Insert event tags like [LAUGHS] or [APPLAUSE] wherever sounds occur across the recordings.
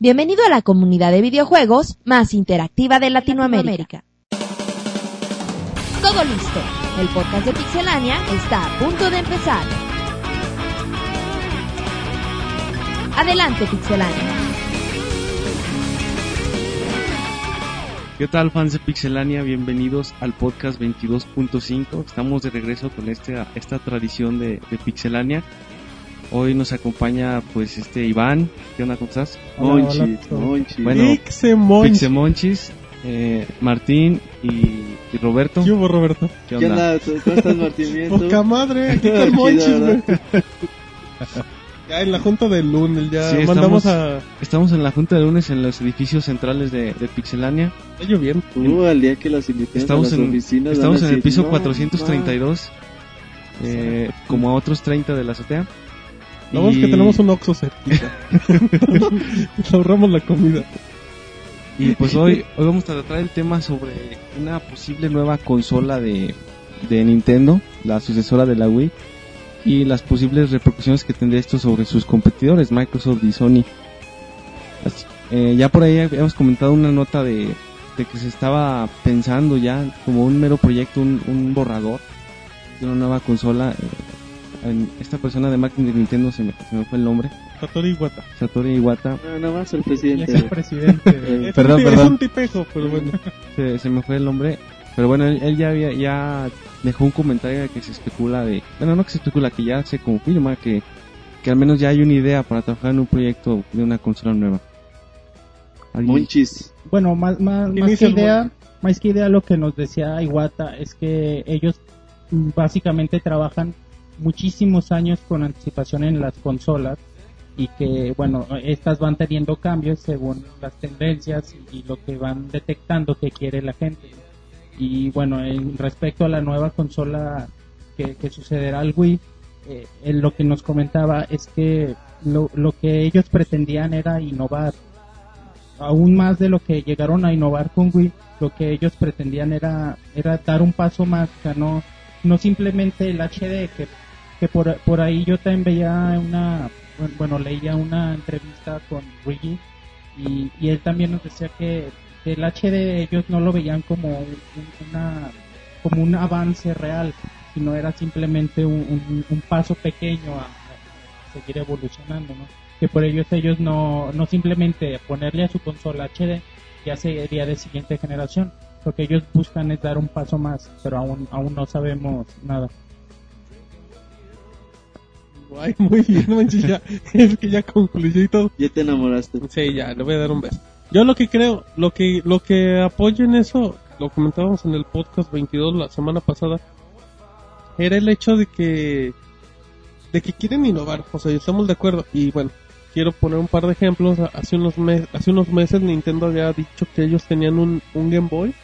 Bienvenido a la comunidad de videojuegos más interactiva de Latinoamérica. Todo listo. El podcast de Pixelania está a punto de empezar. Adelante, Pixelania. ¿Qué tal fans de Pixelania? Bienvenidos al podcast 22.5. Estamos de regreso con este, esta tradición de, de Pixelania. Hoy nos acompaña pues este Iván. ¿Qué onda? ¿Cómo estás? Hola, Monchis, hola. Monchis. Bueno, Pixemonch. Pixemonchis, eh, Martín y, y Roberto. ¿Qué hubo, Roberto? ¿Qué ¿Qué onda? onda? ¿Cómo estás, Martín? Bien? Poca madre, [LAUGHS] aquí con Monchis, güey. Ya en la junta del lunes, ya Sí, mandamos estamos- a... Estamos en la junta de lunes en los edificios centrales de, de Pixelania. Está lloviendo. Uh, al día que los Estamos a las en, oficinas. estamos en el piso "No, 432, eh, como a otros 30 de la azotea. Lo bueno es que tenemos un Oxxo cerquita. [LAUGHS] Nos ahorramos la comida. Y pues hoy, hoy vamos a tratar el tema sobre una posible nueva consola de, de Nintendo, la sucesora de la Wii, y las posibles repercusiones que tendría esto sobre sus competidores, Microsoft y Sony. Así- eh, ya por ahí habíamos comentado una nota de, de que se estaba pensando ya como un mero proyecto, un, un borrador de una nueva consola. eh, esta persona de marketing de Nintendo se me, se me fue el nombre, Satoru Iwata. Satoru Iwata. No, nada más el presidente. es el presidente. [LAUGHS] Eh, Es Perdón. Es un tipejo, pero bueno. [LAUGHS] se, se me fue el nombre. Pero bueno, él, él ya había, ya dejó un comentario que se especula de, bueno, no que se especula, que ya se confirma que, que al menos ya hay una idea para trabajar en un proyecto de una consola nueva. Monchis. Bueno, más, más, ¿Quién más hizo que el idea, más que idea lo que nos decía Iwata es que ellos mm, básicamente trabajan muchísimos años con anticipación en las consolas y que bueno, estas van teniendo cambios según las tendencias y lo que van detectando que quiere la gente. Y bueno, en respecto a la nueva consola que, que sucederá al Wii, eh, lo que nos comentaba es que lo, lo que ellos pretendían era innovar aún más de lo que llegaron a innovar con Wii, lo que ellos pretendían era, era dar un paso más, o no, no simplemente el HD, que, que por, por ahí yo también veía una, bueno, leía una entrevista con Luigi y, y él también nos decía que, el HD ellos no lo veían como un, un- una, como un avance real, sino era simplemente un, un- paso pequeño a, a seguir evolucionando, ¿no? que por ellos ellos no, no simplemente ponerle a su consola HD ya sería de siguiente generación. Lo que ellos buscan es dar un paso más, pero aún, aún no sabemos nada. Ay, muy bien, [LAUGHS] Monchis, ya. Es que ya concluyó y todo. Ya te enamoraste. Sí, ya, le voy a dar un beso. Yo lo que creo, lo que, lo que apoyo en eso, lo comentábamos en el podcast 22 la semana pasada, era el hecho de que, de que quieren innovar, o sea, estamos de acuerdo. Y bueno, quiero poner un par de ejemplos. Hace unos, mes, hace unos meses Nintendo había dicho que ellos tenían un, un Game Boy,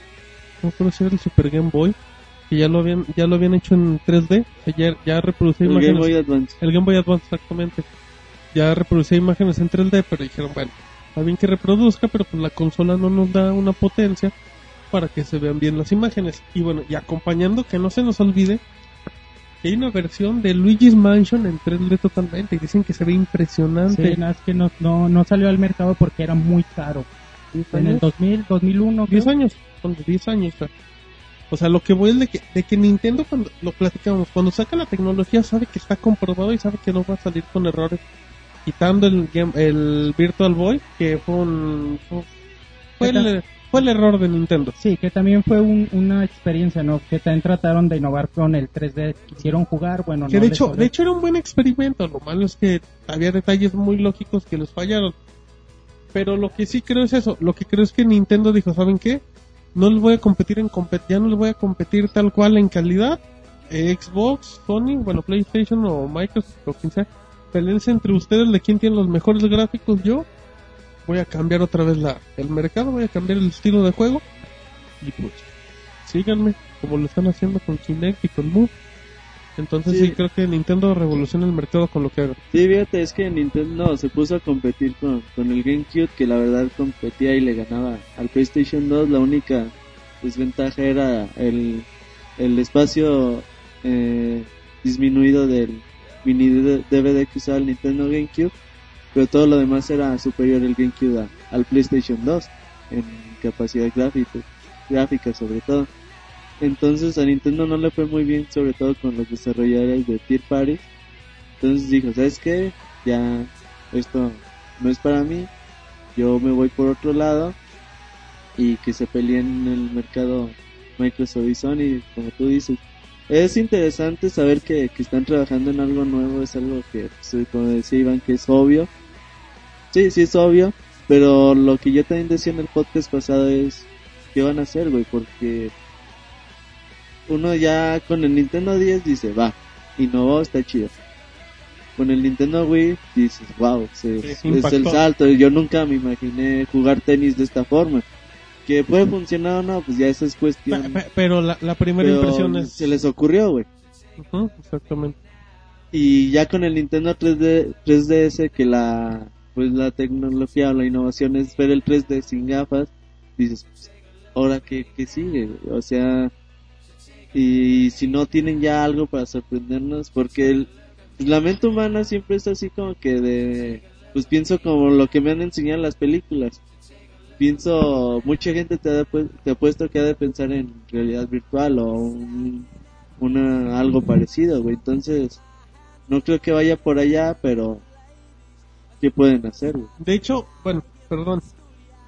no creo si era el Super Game Boy, que ya lo habían, ya lo habían hecho en 3D, o sea, ya, ya reproducía El Game imágenes. Boy Advance. El Game Boy Advance, exactamente. Ya reproducía imágenes en 3D, pero dijeron, bueno, está bien que reproduzca, pero pues la consola no nos da una potencia para que se vean bien las imágenes. Y bueno, y acompañando, que no se nos olvide, que hay una versión de Luigi's Mansion en 3D totalmente. Y dicen que se ve impresionante. Sí, nada, es que no, no, no salió al mercado porque era muy caro. En el 2000, 2001, 10 creo. años, son de 10 años. O sea, o sea, lo que voy es de que, de que Nintendo, cuando lo platicamos, cuando saca la tecnología, sabe que está comprobado y sabe que no va a salir con errores. Quitando el, game- el Virtual Boy, que fue un. fue- el, fue el error de Nintendo. Sí, que también fue un- una experiencia, ¿no? Que también trataron de innovar con el 3D. Quisieron jugar, bueno, Que no de hecho, de hecho era un buen experimento. Lo malo es que había detalles muy lógicos que les fallaron. Pero lo que sí creo es eso. Lo que creo es que Nintendo dijo, ¿saben qué? No les voy a competir en ya no les voy a competir tal cual en calidad. Eh, Xbox, Sony, bueno, PlayStation o Microsoft o quien sea. Peleense entre ustedes de quién tiene los mejores gráficos. Yo voy a cambiar otra vez la, el mercado, voy a cambiar el estilo de juego. Y pues, síganme, como lo están haciendo con Kinect y con Move. Entonces sí. Sí. creo que Nintendo revoluciona el mercado con lo que haga. Sí, fíjate, es que Nintendo se puso a competir con, con el GameCube, que la verdad competía y le ganaba al PlayStation 2. La única desventaja era el, el espacio eh, disminuido del mini DVD que usaba el Nintendo GameCube. pero todo lo demás era superior el GameCube a- al PlayStation 2 en capacidad gráfica, gráfica sobre todo. Entonces a Nintendo no le fue muy bien, sobre todo con los desarrolladores de Tier Party. Entonces dijo, ¿sabes qué? Ya esto no es para mí, yo me voy por otro lado y que se peleen en el mercado Microsoft y Sony, como tú dices. Es interesante saber que, que están trabajando en algo nuevo, es algo que, pues, como decía Iván, que es obvio. Sí, sí es obvio, pero lo que yo también decía en el podcast pasado es, ¿qué van a hacer, güey? Porque uno ya con el Nintendo 10 dice, va, innovó, está chido. Con el Nintendo Wii dices, wow, se- Sí, es el salto. Yo nunca me imaginé jugar tenis de esta forma. Que puede funcionar o no, pues ya eso es cuestión. pe- Pero la, la primera Pero impresión es... Se les ocurrió, güey. Ujú, exactamente. Y ya con el Nintendo 3D, 3DS, que la, pues la tecnología o la innovación es ver el 3D sin gafas, dices, pues, ahora qué, qué sigue? O sea, y si no tienen ya algo para sorprendernos, porque el, la mente humana siempre es así como que de, pues pienso como lo que me han enseñado las películas. Pienso, mucha gente te ha, te ha puesto que ha de pensar en realidad virtual o un, una, algo parecido, güey. Entonces, no creo que vaya por allá, pero ¿qué pueden hacer? güey? De hecho, bueno, perdón.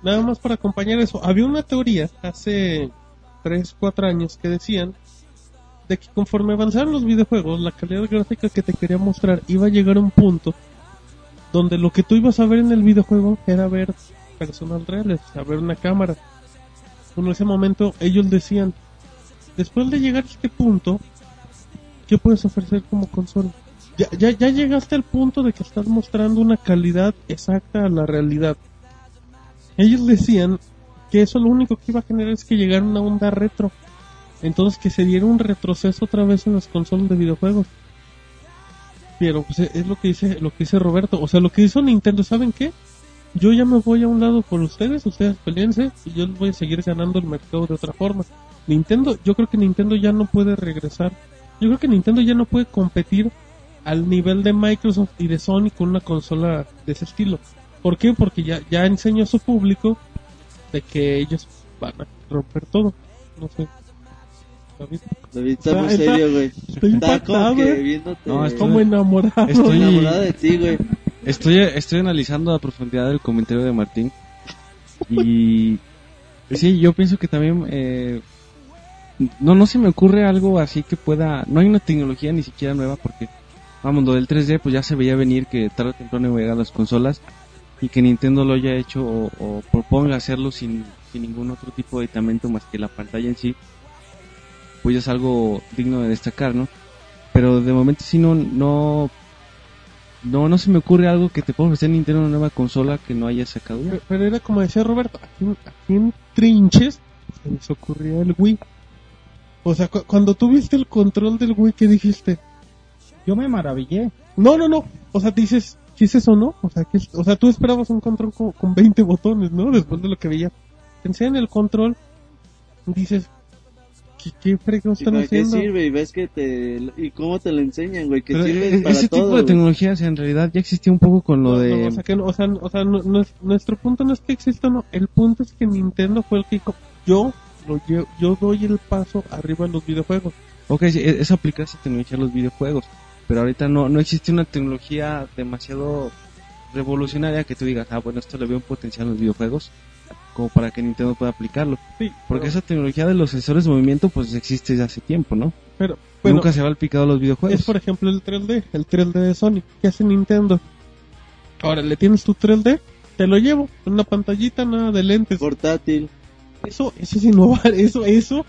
Nada más para acompañar eso. Había una teoría hace 3, 4 años que decían de que conforme avanzaron los videojuegos, la calidad gráfica que te quería mostrar iba a llegar a un punto donde lo que tú ibas a ver en el videojuego era ver personas reales, sea, ver una cámara. En ese momento ellos decían, después de llegar a este punto, ¿qué puedes ofrecer como consola? Ya, ya, ya llegaste al punto de que estás mostrando una calidad exacta a la realidad. Ellos decían que eso lo único que iba a generar es que llegara una onda retro. Entonces que se diera un retroceso otra vez en las consolas de videojuegos. Pero pues e- es lo que dice, lo que dice Roberto. O sea, lo que hizo Nintendo, ¿saben qué? Yo ya me voy a un lado por ustedes, ustedes peleense y yo voy a seguir ganando el mercado de otra forma. Nintendo, yo creo que Nintendo ya no puede regresar. Yo creo que Nintendo ya no puede competir al nivel de Microsoft y de Sony con una consola de ese estilo. ¿Por qué? Porque ya, ya enseñó a su público de que ellos van a romper todo. No sé. David, David, está Está- muy serio, güey. Estoy Está impactado, como que viéndote No, estoy- Como enamorado. Estoy- [LAUGHS] enamorado de ti, güey. Estoy, estoy analizando a profundidad el comentario de Martín. Y sí, yo pienso que también eh, no no se me ocurre algo así que pueda, no hay una tecnología ni siquiera nueva porque vamos, lo del 3D pues ya se veía venir que tarde o temprano iba a llegar a las consolas y que Nintendo lo haya hecho o, o proponga hacerlo sin, sin ningún otro tipo de aditamento más que la pantalla en sí, pues ya es algo digno de destacar, ¿no? Pero de momento sí no, no, no, no se me ocurre algo que te pueda ofrecer Nintendo una nueva consola que no haya sacado. Pero- Pero era como decía Roberto, aquí, en- aquí en Trinches se les ocurrió el Wii. O sea, cu- cuando tú viste el control del Wii, ¿qué dijiste? Yo me maravillé. No, no, no. O sea, dices, ¿qué es eso, no? O sea, ¿qué es- o sea tú esperabas un control con, con 20 botones, ¿no? Después de lo que veías. Te enseñan el control, dices, ¿qué, ¿Y están para qué haciendo? sirve? Y ves que te... ¿Y cómo te lo enseñan, güey? Que Pero, sirve eh, para ese todo, tipo de güey. tecnologías en realidad ya existía un poco con lo No, de... no, o sea, que, no- o sea, o sea, no- no es- nuestro punto no es que exista, no. El punto es que Nintendo fue el que dijo, yo, lo lle- yo doy el paso arriba en los videojuegos. Ok, sí, e- eso aplica esa tecnología a los videojuegos, pero ahorita no, no existe una tecnología demasiado revolucionaria que tú digas, ah, bueno, esto le veo un potencial en los videojuegos, como para que Nintendo pueda aplicarlo. Sí, Porque pero- esa tecnología de los sensores de movimiento, pues existe desde hace tiempo, ¿no? pero, bueno, Nunca se va al picado a los videojuegos. es por ejemplo el 3D, el 3D de Sony, que hace Nintendo. Ahora, le tienes tu 3D, te lo llevo, en una pantallita, nada de lentes. Portátil. Eso, eso es innovar, [LAUGHS] eso, eso.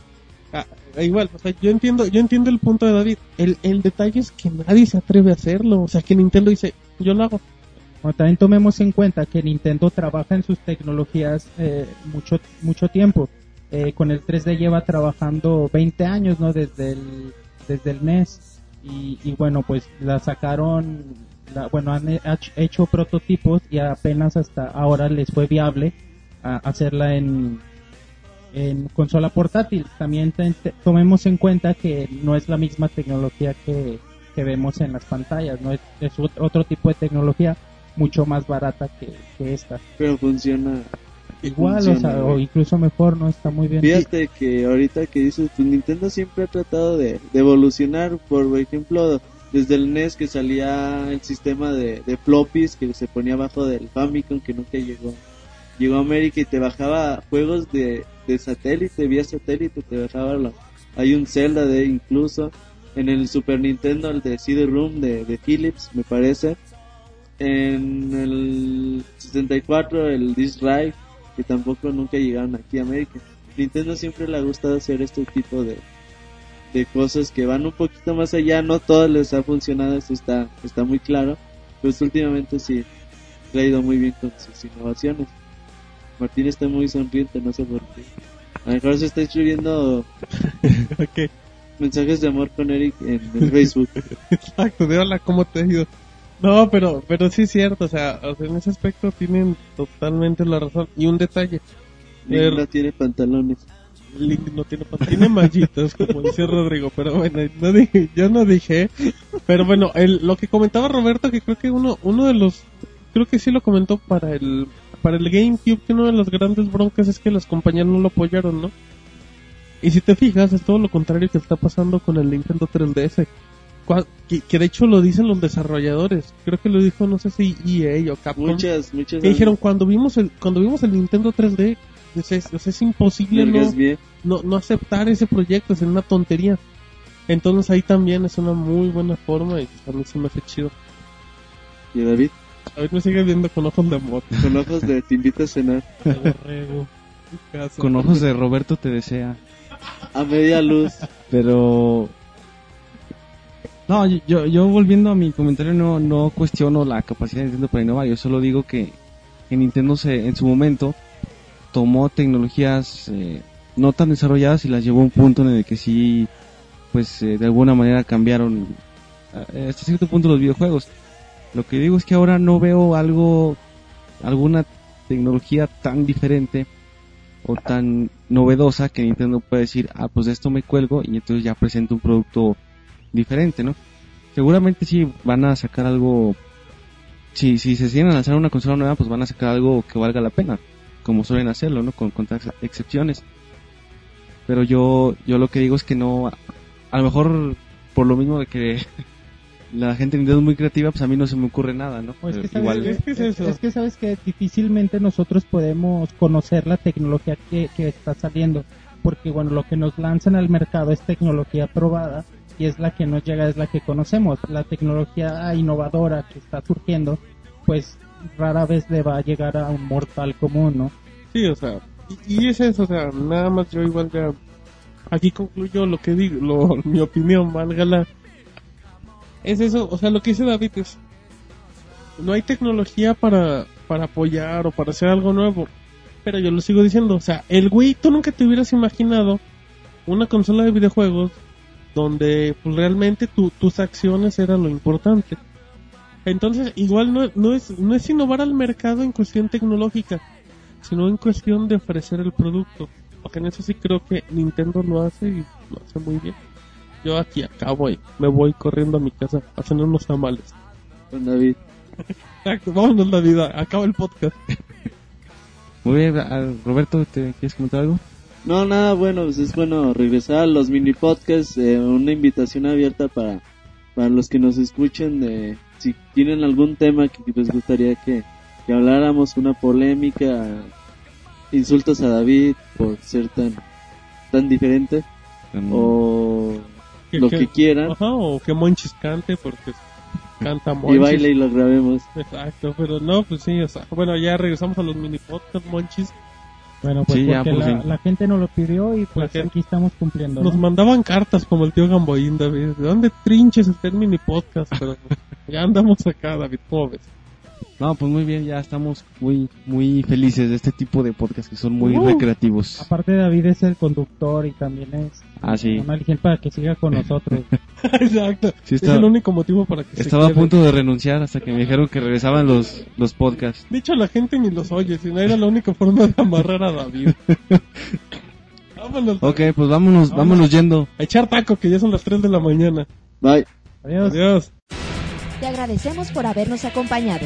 ah, igual, o sea, yo entiendo, yo entiendo el punto de David. El, el detalle es que nadie se atreve a hacerlo. O sea, que Nintendo dice, yo lo hago. También tomemos en cuenta que Nintendo trabaja en sus tecnologías eh, mucho mucho tiempo. Eh, con el 3D lleva trabajando 20 años, ¿no? Desde el, desde el NES. Y, y bueno, pues la sacaron, la- bueno, han hecho prototipos y apenas hasta ahora les fue viable hacerla en, consola portátil. También tomemos en cuenta que no es la misma tecnología que, que vemos en las pantallas, no es, es ot- otro tipo de tecnología mucho más barata que, que esta. Pero funciona. Igual, o funciona, sea, o incluso mejor, ¿no? Está muy bien. Fíjate que ahorita que dices, pues Nintendo siempre ha tratado de, de evolucionar. Por ejemplo, desde el NES que salía el sistema de, de floppies que se ponía abajo del Famicom que nunca llegó. Llegó a América y te bajaba juegos de, de satélite, vía satélite, te bajaba los- hay un Zelda de incluso en el Super Nintendo el de CD Room de, de Philips me parece en el 64 el Disc Drive que tampoco nunca llegaron aquí a América Nintendo siempre le ha gustado hacer este tipo de, de cosas que van un poquito más allá. No todas les ha funcionado, eso está, está muy claro. Pues últimamente sí le ha ido muy bien con sus innovaciones. Martín está muy sonriente, no sé por qué. A lo mejor se está escribiendo [LAUGHS] mensajes de amor con Eric en Facebook. exacto, de hola, ¿cómo te ha ido? No, pero, pero sí es cierto, o sea, o sea, en ese aspecto tienen totalmente la razón. Y un detalle, Er- no tiene pantalones. Link no tiene pan- tiene mallitos, como dice Rodrigo, pero bueno, no dije, yo no dije, pero bueno, el, lo que comentaba Roberto, que creo que uno, uno de los, creo que sí lo comentó para el, para el GameCube, que uno de los grandes broncas es que las compañías no lo apoyaron, ¿no? Y si te fijas, es todo lo contrario que está pasando con el Nintendo 3DS. Cua- Que, que de hecho lo dicen los desarrolladores. Creo que lo dijo, no sé si EA o Capcom. Muchas, muchas. que dijeron cuando vimos el, cuando vimos el Nintendo 3D, es, es, es imposible no, no, no aceptar ese proyecto, es una tontería. Entonces ahí también es una muy buena forma y a mí se me hace chido. Y David, A ver, me sigue viendo con ojos de amor. con ojos de te invito a cenar. [LAUGHS] Con ojos de Roberto te desea. A media luz. Pero... No, yo, yo volviendo a mi comentario no, no cuestiono la capacidad de Nintendo para innovar. Yo solo digo que, que Nintendo se, en su momento tomó tecnologías eh, no tan desarrolladas y las llevó a un punto en el que sí, pues eh, de alguna manera cambiaron eh, hasta cierto punto los videojuegos. Lo que digo es que ahora no veo algo, alguna tecnología tan diferente o tan novedosa que Nintendo puede decir, ah, pues de esto me cuelgo y entonces ya presento un producto diferente, ¿no? Seguramente sí van a sacar algo, si, si se deciden a lanzar una consola nueva, pues van a sacar algo que valga la pena, como suelen hacerlo, ¿no? Con, con excepciones. Pero yo, yo lo que digo es que no, a lo mejor por lo mismo de que [LAUGHS] la gente es muy creativa, pues a mí no se me ocurre nada, ¿no? Pues que Eh, sabes, igual, es que es eso. es que sabes que difícilmente nosotros podemos conocer la tecnología que, que está saliendo, porque bueno, lo que nos lanzan al mercado es tecnología probada y es la que nos llega, es la que conocemos. La tecnología innovadora que está surgiendo, pues rara vez le va a llegar a un mortal común, ¿no? Sí, o sea, y, es eso, o sea, nada más yo igual ya aquí concluyo lo que digo, lo, [LAUGHS] mi opinión, válgala. Es eso, o sea, lo que dice David es, no hay tecnología para, para apoyar o para hacer algo nuevo, pero yo lo sigo diciendo, o sea, el Wii, tú nunca te hubieras imaginado una consola de videojuegos donde pues, realmente tu- tus acciones eran lo importante. Entonces, igual no, no, es, no es innovar al mercado en cuestión tecnológica, sino en cuestión de ofrecer el producto. Porque en eso sí creo que Nintendo lo hace y lo hace muy bien. Yo aquí acabo y me voy corriendo a mi casa a cenar unos tamales. Con David. Exacto, vámonos la vida, acaba el podcast. Muy bien, Roberto, ¿te quieres comentar algo? No, nada, bueno, pues es bueno regresar a los mini podcasts, eh, una invitación abierta para, para los que nos escuchen, de, si tienen algún tema que les gustaría que, que habláramos, una polémica, insultos a David por ser tan, tan diferente, Mm. o lo que quieran, Ajá, o que Monchis cante porque canta Monchis. y baile y lo grabemos. Exacto, pero no, pues sí, o sea, bueno, ya regresamos a los mini podcast Monchis. Bueno, pues Sí, ya, porque por la, fin. la gente nos lo pidió y pues La gente- aquí estamos cumpliendo. Nos ¿no? mandaban cartas como el tío Gamboín, David. ¿De dónde trinches está el mini podcast? Pero ya andamos acá, David, ¿cómo ves? No, pues muy bien, ya estamos muy muy felices de este tipo de podcasts que son muy Uh. recreativos. Aparte David es el conductor y también es Ah, sí. para que siga con [LAUGHS] nosotros. Exacto. Sí, Es está- el único motivo para que se Estaba a quede. punto de renunciar hasta que me dijeron que regresaban los, los podcasts. De hecho, la gente ni los oye, sino era la única forma de amarrar a David. [LAUGHS] Vámonos. Ok, pues vámonos, vámonos yendo. A echar taco, que ya son las 3 de la mañana. Bye. Adiós. Adiós. Te agradecemos por habernos acompañado.